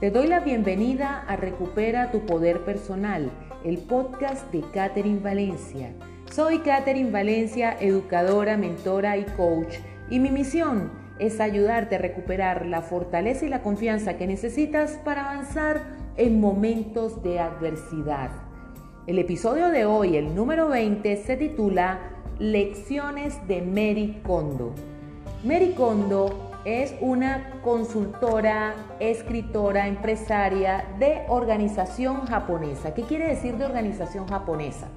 Te doy la bienvenida a Recupera tu Poder Personal, el podcast de Catherine Valencia. Soy Catherine Valencia, educadora, mentora y coach, y mi misión es ayudarte a recuperar la fortaleza y la confianza que necesitas para avanzar en momentos de adversidad. El episodio de hoy, el número 20, se titula Lecciones de Mary Kondo. Mary Kondo es una consultora, escritora, empresaria de organización japonesa. ¿Qué quiere decir de organización japonesa?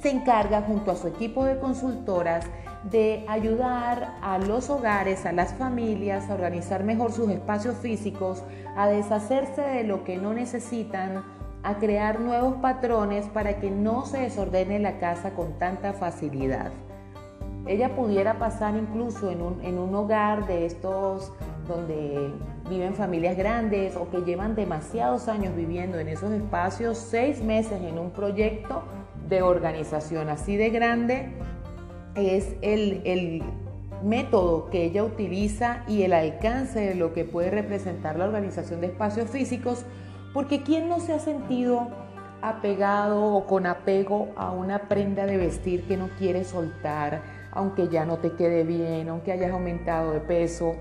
Se encarga junto a su equipo de consultoras de ayudar a los hogares, a las familias a organizar mejor sus espacios físicos, a deshacerse de lo que no necesitan, a crear nuevos patrones para que no se desordene la casa con tanta facilidad. Ella pudiera pasar incluso en un, hogar de estos donde viven familias grandes o que llevan demasiados años viviendo en esos espacios, seis meses en un proyecto de organización así de grande, es el, el método que ella utiliza y el alcance de lo que puede representar la organización de espacios físicos, porque ¿quién no se ha sentido apegado o con apego a una prenda de vestir que no quiere soltar? Aunque ya no te quede bien, aunque hayas aumentado de peso,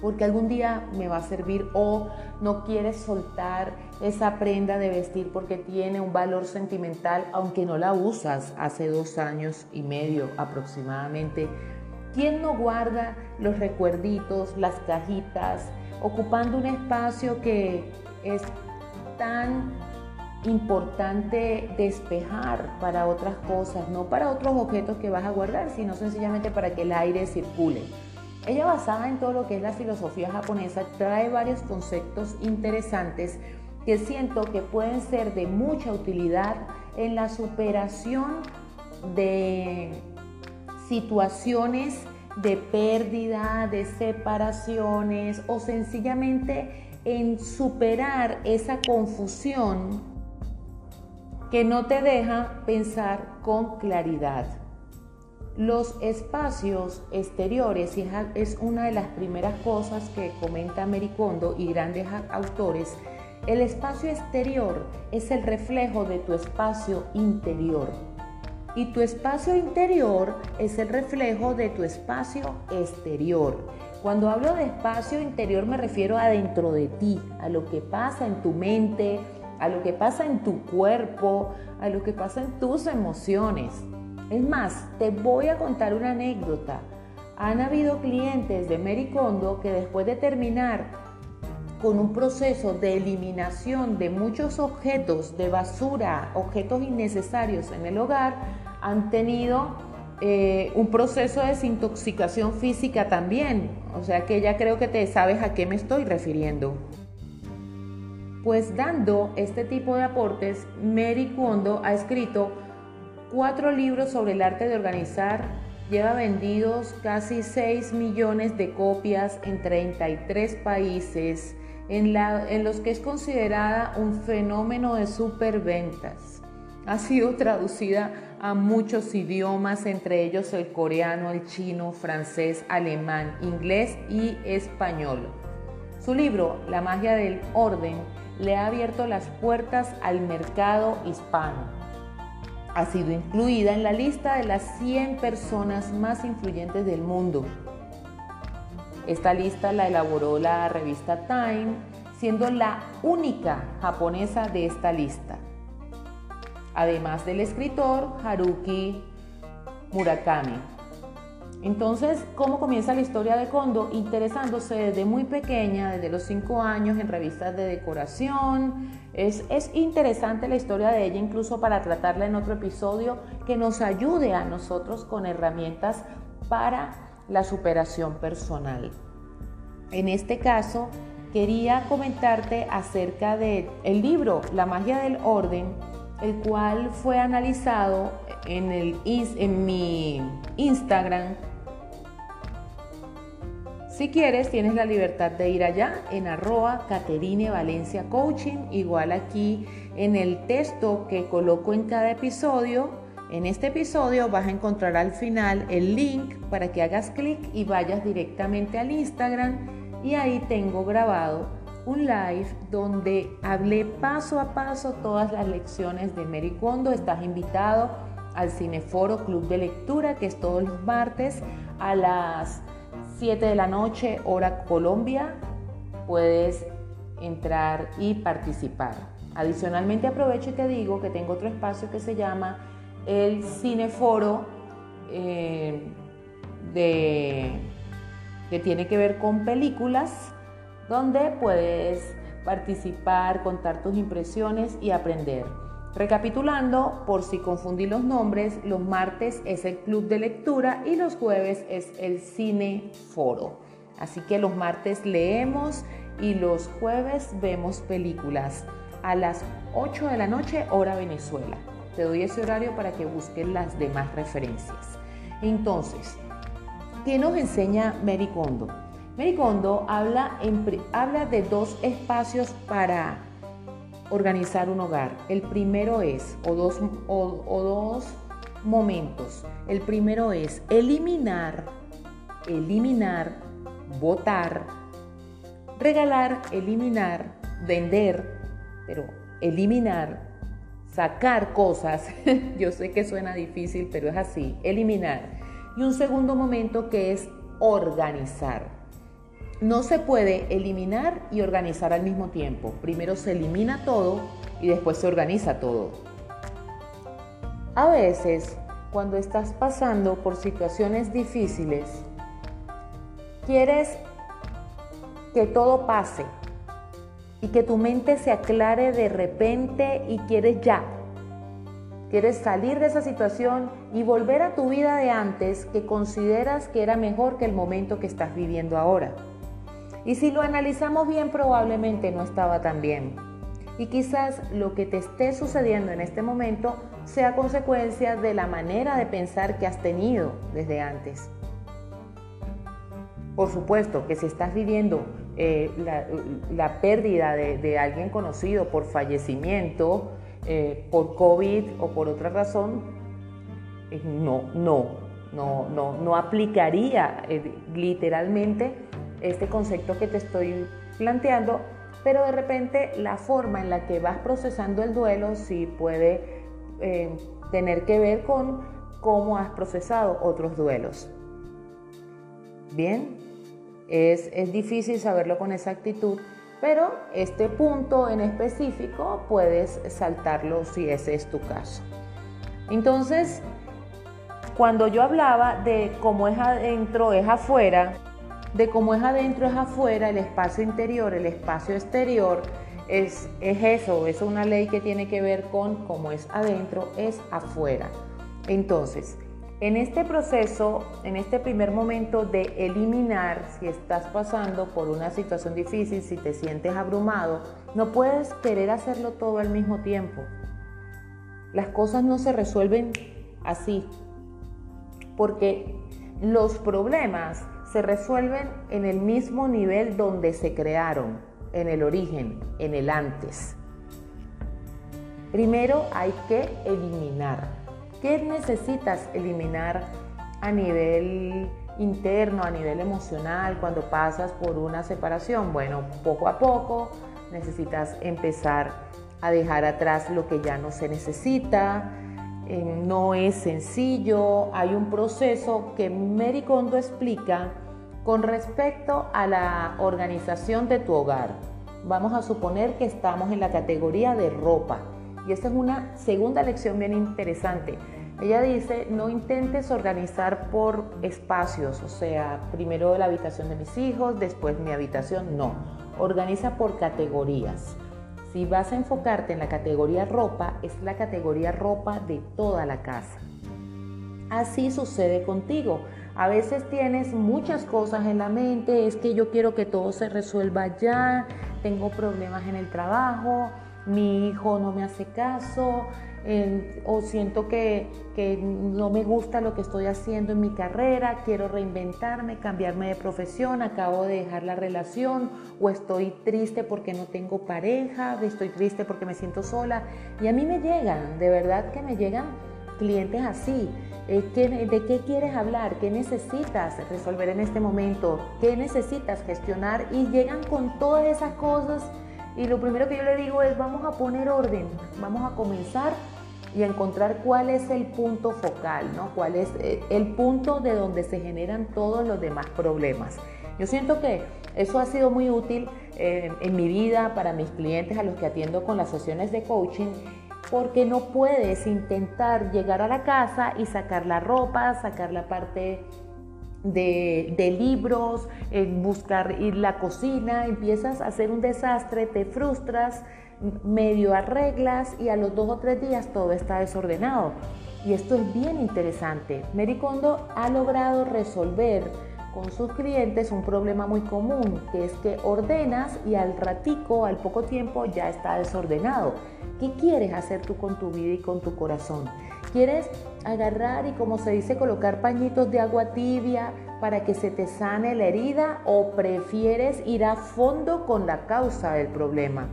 porque algún día me va a servir o no quieres soltar esa prenda de vestir porque tiene un valor sentimental, aunque no la usas hace dos años y medio aproximadamente. ¿Quién no guarda los recuerditos, las cajitas, ocupando un espacio que es tan importante despejar para otras cosas, no para otros objetos que vas a guardar, sino sencillamente para que el aire circule. Ella basada en todo lo que es la filosofía japonesa trae varios conceptos interesantes que siento que pueden ser de mucha utilidad en la superación de situaciones de pérdida, de separaciones o sencillamente en superar esa confusión que no te deja pensar con claridad. Los espacios exteriores, es una de las primeras cosas que comenta Mericondo y grandes autores, el espacio exterior es el reflejo de tu espacio interior. Y tu espacio interior es el reflejo de tu espacio exterior. Cuando hablo de espacio interior me refiero a dentro de ti, a lo que pasa en tu mente, a lo que pasa en tu cuerpo, a lo que pasa en tus emociones. Es más, te voy a contar una anécdota. Han habido clientes de Mary Kondo que después de terminar con un proceso de eliminación de muchos objetos de basura, objetos innecesarios en el hogar, han tenido eh, un proceso de desintoxicación física también. O sea que ya creo que te sabes a qué me estoy refiriendo. Pues dando este tipo de aportes, Mary Kondo ha escrito cuatro libros sobre el arte de organizar, lleva vendidos casi 6 millones de copias en 33 países, en, en los que es considerada un fenómeno de superventas. Ha sido traducida a muchos idiomas, entre ellos el coreano, el chino, francés, alemán, inglés y español. Su libro, La magia del orden, le ha abierto las puertas al mercado hispano. Ha sido incluida en la lista de las 100 personas más influyentes del mundo. Esta lista la elaboró la revista Time, siendo la única japonesa de esta lista. Además del escritor Haruki Murakami. Entonces, ¿cómo comienza la historia de Kondo? Interesándose desde muy pequeña, desde los 5 años, en revistas de decoración. Es, es, interesante la historia de ella, incluso para tratarla en otro episodio, que nos ayude a nosotros con herramientas para la superación personal. En este caso, quería comentarte acerca del el libro La magia del orden, el cual fue analizado en mi Instagram si quieres, tienes la libertad de ir allá en arroba Caterine Valencia Coaching, igual aquí en el texto que coloco en cada episodio. En este episodio vas a encontrar al final el link para que hagas clic y vayas directamente al Instagram y ahí tengo grabado un live donde hablé paso a paso todas las lecciones de Mary Kondo. Estás invitado al Cineforo Club de Lectura, que es todos los martes a las 7 de la noche, hora Colombia. Puedes entrar y participar. Adicionalmente aprovecho y te digo que tengo otro espacio que se llama el Cineforo eh, de, que tiene que ver con películas, donde puedes participar, contar tus impresiones y aprender. Recapitulando, por si confundí los nombres, los martes es el club de lectura y los jueves es el cine foro. Así que los martes leemos y los jueves vemos películas a las 8 de la noche hora Venezuela. Te doy ese horario para que busques las demás referencias. Entonces, ¿qué nos enseña Mary Kondo? Mary Kondo habla, habla de dos espacios para organizar un hogar. El primero es, o dos, o dos momentos. El primero es eliminar, eliminar, votar, regalar, eliminar, vender, pero eliminar, sacar cosas. Yo sé que suena difícil, pero es así, eliminar. Y un segundo momento que es organizar. No se puede eliminar y organizar al mismo tiempo. Primero se elimina todo y después se organiza todo. A veces, cuando estás pasando por situaciones difíciles, quieres que todo pase y que tu mente se aclare de repente y quieres ya. Quieres salir de esa situación y volver a tu vida de antes que consideras que era mejor que el momento que estás viviendo ahora. Y si lo analizamos bien, probablemente no estaba tan bien. Y quizás lo que te esté sucediendo en este momento sea consecuencia de la manera de pensar que has tenido desde antes. Por supuesto que si estás viviendo eh, la, pérdida de, alguien conocido por fallecimiento, eh, por COVID o por otra razón, eh, no, no, no, no, no aplicaría literalmente este concepto que te estoy planteando, pero de repente la forma en la que vas procesando el duelo sí puede tener que ver con cómo has procesado otros duelos. Bien, es, difícil saberlo con exactitud, pero este punto en específico puedes saltarlo si ese es tu caso. Entonces, cuando yo hablaba de cómo es adentro, es afuera, de cómo es adentro, es afuera, el espacio interior, el espacio exterior, es, es eso, es una ley que tiene que ver con cómo es adentro, es afuera. Entonces, en este proceso, en este primer momento de eliminar, si estás pasando por una situación difícil, si te sientes abrumado, no puedes querer hacerlo todo al mismo tiempo. Las cosas no se resuelven así, porque los problemas se resuelven en el mismo nivel donde se crearon, en el origen, en el antes. Primero hay que eliminar. ¿Qué necesitas eliminar a nivel interno, a nivel emocional, cuando pasas por una separación? Bueno, poco a poco necesitas empezar a dejar atrás lo que ya no se necesita. Eh, no es sencillo, hay un proceso que Mary Kondo explica con respecto a la organización de tu hogar. Vamos a suponer que estamos en la categoría de ropa. Y esta es una segunda lección bien interesante. Ella dice, no intentes organizar por espacios, o sea, primero la habitación de mis hijos, después mi habitación, no. Organiza por categorías. Si vas a enfocarte en la categoría ropa, es la categoría ropa de toda la casa. Así sucede contigo. A veces tienes muchas cosas en la mente, es que yo quiero que todo se resuelva ya, tengo problemas en el trabajo, mi hijo no me hace caso, o siento que, que, no me gusta lo que estoy haciendo en mi carrera, quiero reinventarme, cambiarme de profesión, acabo de dejar la relación, o estoy triste porque no tengo pareja, estoy triste porque me siento sola. Y a mí me llegan, de verdad que me llegan clientes así. Eh, ¿De qué quieres hablar? ¿Qué necesitas resolver en este momento? ¿Qué necesitas gestionar? Y llegan con todas esas cosas y lo primero que yo le digo es vamos a poner orden, vamos a comenzar y a encontrar cuál es el punto focal, ¿no? cuál es eh, el punto de donde se generan todos los demás problemas. Yo siento que eso ha sido muy útil eh, en mi vida para mis clientes a los que atiendo con las sesiones de coaching porque no puedes intentar llegar a la casa y sacar la ropa, sacar la parte de, libros, buscar ir la cocina, empiezas a hacer un desastre, te frustras, medio arreglas y a los dos o tres días todo está desordenado. Y esto es bien interesante. Mary Kondo ha logrado resolver con sus clientes un problema muy común, que es que ordenas y al ratico, al poco tiempo, ya está desordenado. ¿Qué quieres hacer tú con tu vida y con tu corazón? ¿Quieres agarrar y, como se dice, colocar pañitos de agua tibia para que se te sane la herida o prefieres ir a fondo con la causa del problema?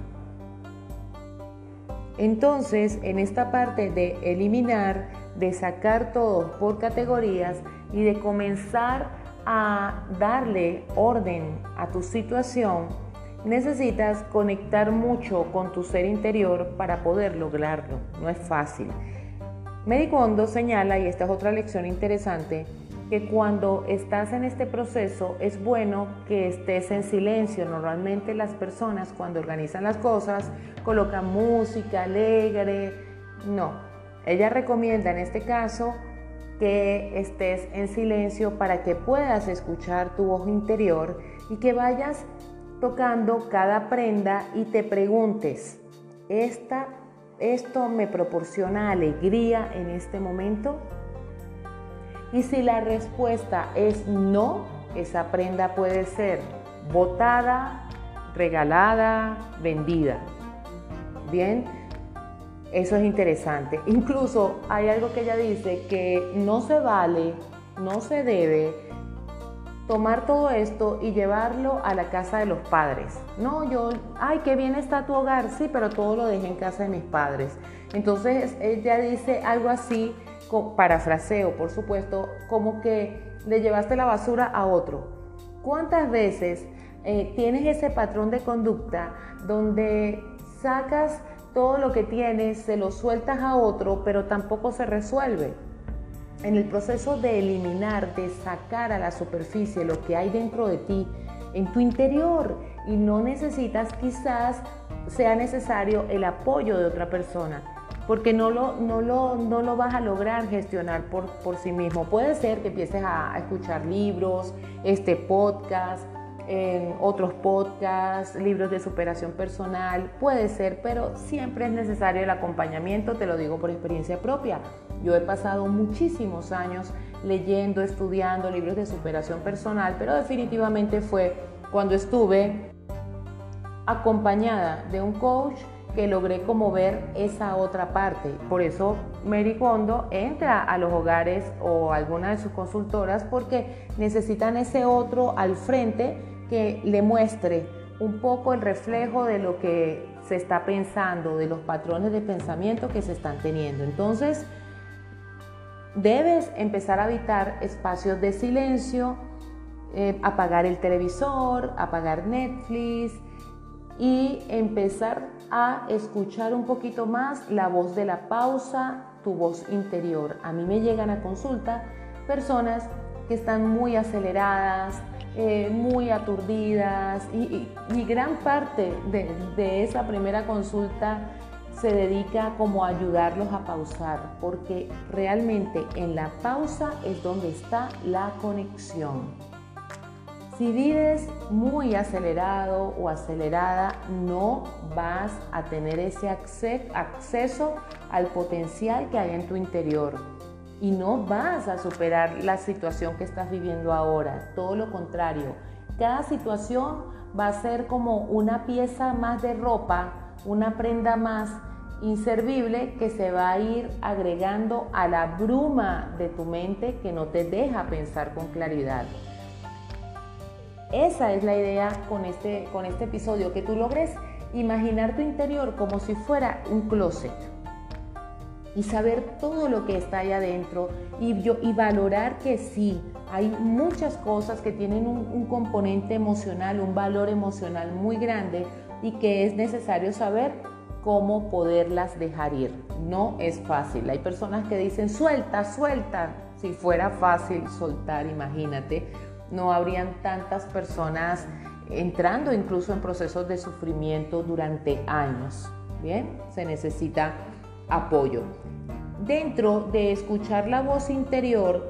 Entonces, en esta parte de eliminar, de sacar todo por categorías y de comenzar a darle orden a tu situación, necesitas conectar mucho con tu ser interior para poder lograrlo. No es fácil. Medicondo señala, y esta es otra lección interesante, que cuando estás en este proceso es bueno que estés en silencio. Normalmente las personas cuando organizan las cosas colocan música alegre. No, ella recomienda en este caso que estés en silencio para que puedas escuchar tu voz interior y que vayas tocando cada prenda y te preguntes, ¿esta, ¿esto me proporciona alegría en este momento? Y si la respuesta es no, esa prenda puede ser botada, regalada, vendida. Bien, eso es interesante. Incluso hay algo que ella dice que no se vale, no se debe tomar todo esto y llevarlo a la casa de los padres. No, yo, ay, qué bien está tu hogar, sí, pero todo lo dejé en casa de mis padres. Entonces ella dice algo así, parafraseo, por supuesto, como que le llevaste la basura a otro. ¿Cuántas veces eh, tienes ese patrón de conducta donde sacas todo lo que tienes, se lo sueltas a otro, pero tampoco se resuelve. En el proceso de eliminar, de sacar a la superficie lo que hay dentro de ti, en tu interior, y no necesitas quizás sea necesario el apoyo de otra persona, porque no lo, no lo, no lo vas a lograr gestionar por, por sí mismo. Puede ser que empieces a, a escuchar libros, este podcast, en otros podcasts, libros de superación personal, puede ser, pero siempre es necesario el acompañamiento, te lo digo por experiencia propia. Yo he pasado muchísimos años leyendo, estudiando libros de superación personal, pero definitivamente fue cuando estuve acompañada de un coach que logré como ver esa otra parte. Por eso Mary Kondo entra a los hogares o alguna de sus consultoras porque necesitan ese otro al frente que le muestre un poco el reflejo de lo que se está pensando, de los patrones de pensamiento que se están teniendo. Entonces, debes empezar a habitar espacios de silencio, eh, apagar el televisor, apagar Netflix y empezar a escuchar un poquito más la voz de la pausa, tu voz interior. A mí me llegan a consulta personas que están muy aceleradas, eh, muy aturdidas y, gran parte de, esa primera consulta se dedica como a ayudarlos a pausar, porque realmente en la pausa es donde está la conexión. Si vives muy acelerado o acelerada, no vas a tener ese acceso al potencial que hay en tu interior y no vas a superar la situación que estás viviendo ahora, todo lo contrario. Cada situación va a ser como una pieza más de ropa, una prenda más inservible que se va a ir agregando a la bruma de tu mente que no te deja pensar con claridad. Esa es la idea con este, con este episodio, que tú logres imaginar tu interior como si fuera un closet y saber todo lo que está ahí adentro y, yo, y valorar que sí, hay muchas cosas que tienen un, un componente emocional, un valor emocional muy grande y que es necesario saber cómo poderlas dejar ir. No es fácil. Hay personas que dicen, suelta, suelta. Si fuera fácil soltar, imagínate, no habrían tantas personas entrando incluso en procesos de sufrimiento durante años. Bien, se necesita apoyo. Dentro de escuchar la voz interior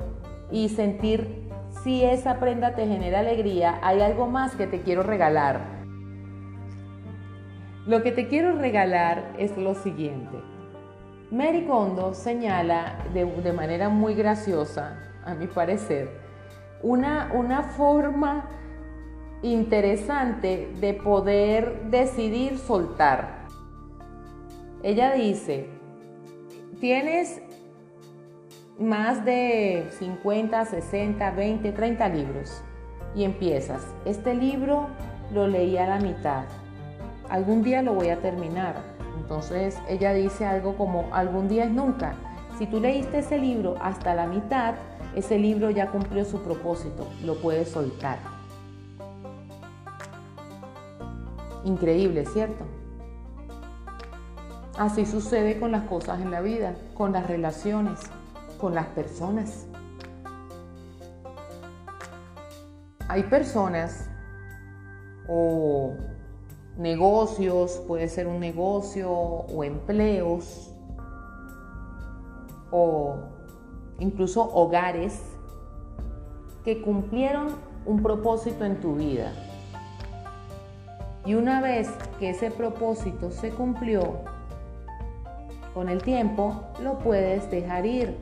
y sentir si esa prenda te genera alegría, hay algo más que te quiero regalar. Lo que te quiero regalar es lo siguiente. Mary Kondo señala de, manera muy graciosa, a mi parecer, una, una forma interesante de poder decidir soltar. Ella dice, tienes más de 50, 60, 20, 30 libros y empiezas. Este libro lo leí a la mitad. Algún día lo voy a terminar. Entonces ella dice algo como, algún día es nunca. Si tú leíste ese libro hasta la mitad, ese libro ya cumplió su propósito, lo puedes soltar. Increíble, ¿cierto? Así sucede con las cosas en la vida, con las relaciones, con las personas. Hay personas o negocios, puede ser un negocio o empleos o incluso hogares que cumplieron un propósito en tu vida. Y una vez que ese propósito se cumplió, con el tiempo lo puedes dejar ir.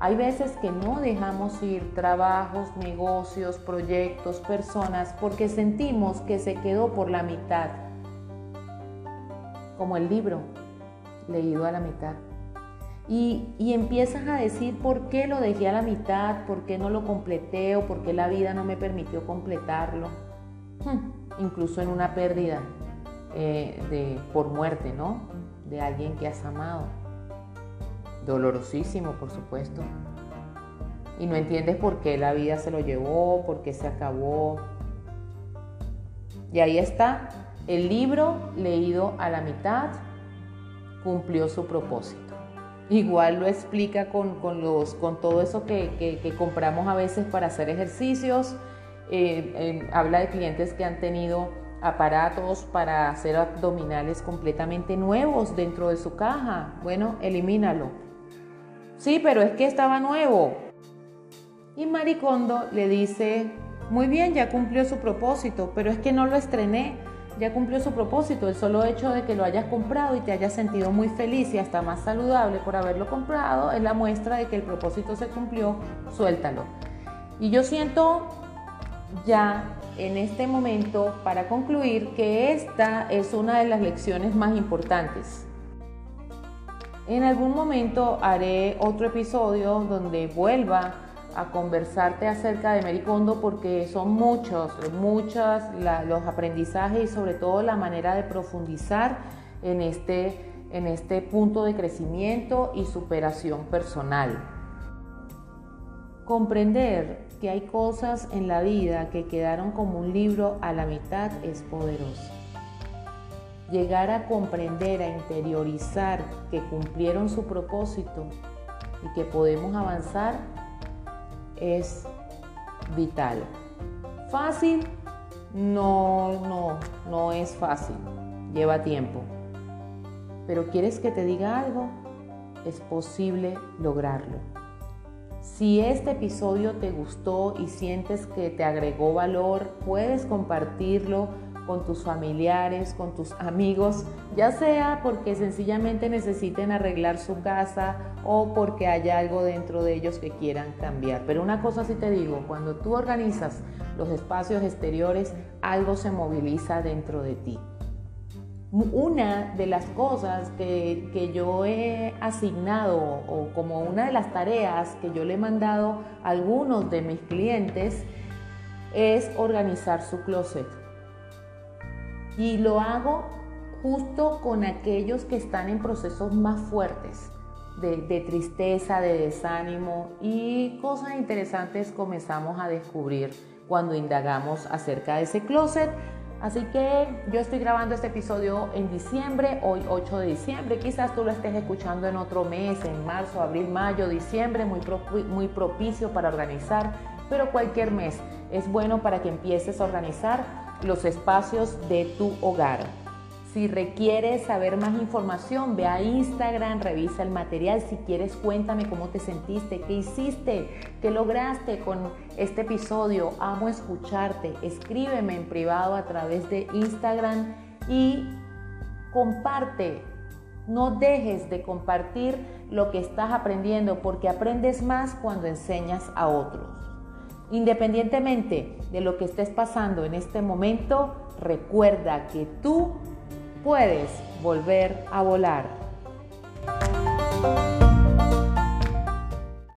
Hay veces que no dejamos ir trabajos, negocios, proyectos, personas, porque sentimos que se quedó por la mitad. Como el libro, leído a la mitad. Y, empiezas a decir por qué lo dejé a la mitad, por qué no lo completé o por qué la vida no me permitió completarlo. Hmm, incluso en una pérdida eh, de, por muerte, ¿no? De alguien que has amado. Dolorosísimo, por supuesto. Y no entiendes por qué la vida se lo llevó, por qué se acabó. Y ahí está, el libro leído a la mitad cumplió su propósito. Igual lo explica con, los, con todo eso que, compramos a veces para hacer ejercicios. Eh, habla de clientes que han tenido aparatos para hacer abdominales completamente nuevos dentro de su caja. Bueno, elimínalo. Sí, pero es que estaba nuevo. Y Maricondo le dice, muy bien, ya cumplió su propósito, pero es que no lo estrené. Ya cumplió su propósito. El solo hecho de que lo hayas comprado y te hayas sentido muy feliz y hasta más saludable por haberlo comprado es la muestra de que el propósito se cumplió. Suéltalo. Y yo siento ya en este momento para concluir que esta es una de las lecciones más importantes. En algún momento haré otro episodio donde vuelva a conversarte acerca de Mericondo porque son muchos, muchos los aprendizajes y sobre todo la manera de profundizar en este, en este punto de crecimiento y superación personal. Comprender que hay cosas en la vida que quedaron como un libro a la mitad es poderoso. Llegar a comprender, a interiorizar que cumplieron su propósito y que podemos avanzar es vital. Fácil, no, no, no es fácil. Lleva tiempo. Pero ¿quieres que te diga algo? Es posible lograrlo. Si este episodio te gustó y sientes que te agregó valor, puedes compartirlo con tus familiares, con tus amigos, ya sea porque sencillamente necesiten arreglar su casa o porque haya algo dentro de ellos que quieran cambiar. Pero una cosa sí te digo, cuando tú organizas los espacios exteriores, algo se moviliza dentro de ti una de las cosas que, yo he asignado o como una de las tareas que yo le he mandado a algunos de mis clientes es organizar su closet. Y lo hago justo con aquellos que están en procesos más fuertes, de, tristeza, de desánimo y cosas interesantes comenzamos a descubrir cuando indagamos acerca de ese closet. Así que yo estoy grabando este episodio en diciembre, hoy 8 de diciembre. Quizás tú lo estés escuchando en otro mes, en marzo, abril, mayo, diciembre, muy, muy propicio para organizar. Pero cualquier mes es bueno para que empieces a organizar los espacios de tu hogar. Si requieres saber más información, ve a Instagram, revisa el material. Si quieres, cuéntame cómo te sentiste, qué hiciste, qué lograste con este episodio. Amo escucharte. Escríbeme en privado a través de Instagram y comparte. No dejes de compartir lo que estás aprendiendo porque aprendes más cuando enseñas a otros. Independientemente de lo que estés pasando en este momento, recuerda que tú puedes volver a volar.